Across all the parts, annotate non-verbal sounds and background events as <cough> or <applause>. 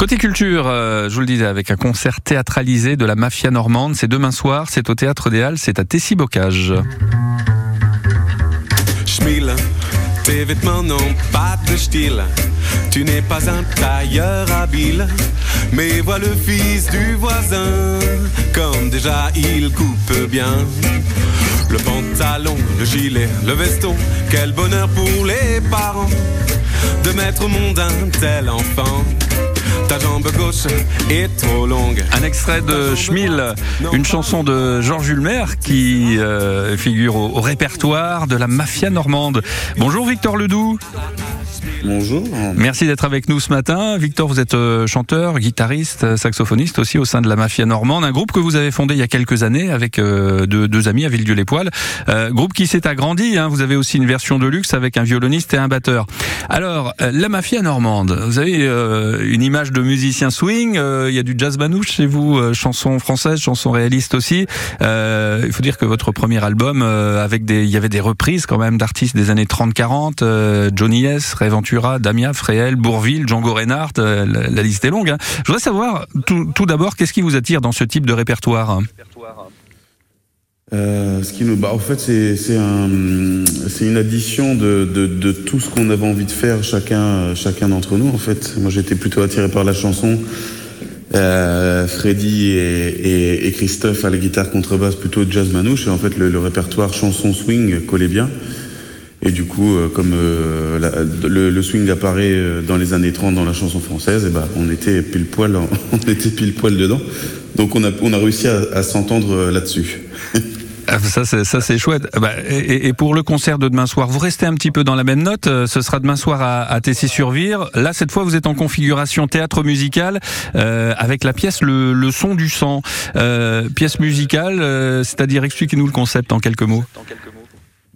Côté culture, euh, je vous le disais, avec un concert théâtralisé de la mafia normande, c'est demain soir, c'est au Théâtre des Halles, c'est à Tessy-Bocage. Schmille, tes vêtements n'ont pas de style. Tu n'es pas un tailleur habile, mais vois le fils du voisin, comme déjà il coupe bien. Le pantalon, le gilet, le veston, quel bonheur pour les parents de mettre au monde un tel enfant. Un extrait de Schmill, une chanson de Georges Ulmer qui euh, figure au répertoire de la mafia normande. Bonjour Victor Ledoux. Bonjour. Merci d'être avec nous ce matin. Victor, vous êtes euh, chanteur, guitariste, euh, saxophoniste aussi au sein de la Mafia Normande, un groupe que vous avez fondé il y a quelques années avec euh, deux, amis à Villedieu-les-Poils. Groupe qui s'est agrandi. Hein. Vous avez aussi une version de luxe avec un violoniste et un batteur. Alors, la Mafia Normande, vous avez une image de musicien swing. il y a du jazz manouche chez vous, euh, chanson française, chanson réaliste aussi. Il faut dire que votre premier album, avec des, il y avait des reprises quand même d'artistes des années 30-40, euh, Johnny S, Ventura, Damien, Fréhel, Bourville, Django Reinhardt, euh, la, liste est longue. hein. Je voudrais savoir tout, d'abord qu'est-ce qui vous attire dans ce type de répertoire? Euh, ce qui nous, bah, en fait, c'est c'est un, c'est une addition de, tout ce qu'on avait envie de faire chacun, chacun d'entre nous. En fait, moi, j'étais plutôt attiré par la chanson. Euh, Freddy et Christophe à la guitare contrebasse, plutôt jazz manouche. Et en fait, le, le répertoire chanson swing collait bien. Et du coup, euh, comme euh, la- le, le swing apparaît euh, dans les années 30 dans la chanson française, et ben, on était pile poil, <laughs> on était pile poil dedans. Donc on a, on a réussi à, à s'entendre là-dessus. Ah, Ça, c'est, ça, c'est chouette. Ah bah, et, et pour le concert de demain soir, vous restez un petit peu dans la même note. euh, Ce sera demain soir à, à Tessy-sur-Vire. Là, cette fois, vous êtes en configuration théâtre musical euh, avec la pièce le, le son du sang. Euh, pièce musicale, euh, c'est-à-dire expliquez-nous le concept en quelques mots.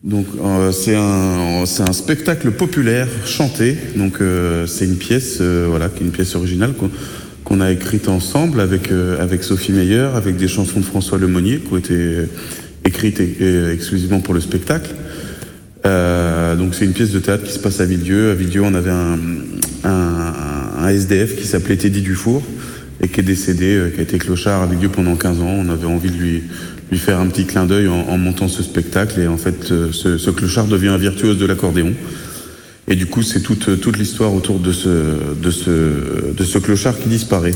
Donc euh, c'est un, c'est un spectacle populaire chanté. Donc euh, c'est une pièce, euh, voilà, qui est une pièce originale qu'on a écrite ensemble avec euh, avec Sophie Meyer, avec des chansons de François Lemonnier qui ont été écrites et- et exclusivement pour le spectacle. Euh, donc c'est une pièce de théâtre qui se passe à Villedieu. À Villedieu, on avait un, un, un SDF qui s'appelait Teddy Dufour et qui est décédé, euh, qui a été clochard à Villedieu pendant 15 ans. On avait envie de lui, lui faire un petit clin d'œil en, en montant ce spectacle et en fait euh, ce, ce clochard devient un virtuose de l'accordéon. Et du coup, c'est toute, toute l'histoire autour de ce, de, ce, de ce clochard qui disparaît.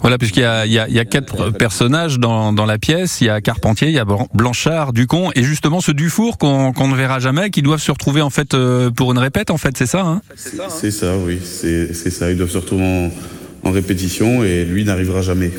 Voilà, puisqu'il y a, il y a, il y a quatre personnages dans, dans la pièce. Il y a Carpentier, il y a Blan- Blanchard, Ducon, et justement ce Dufour qu'on qu'on ne verra jamais, qui doivent se retrouver en fait euh, pour une répète. En fait, c'est ça. Hein? C'est ça, oui, c'est c'est ça. Ils doivent se retrouver en, en répétition et lui n'arrivera jamais.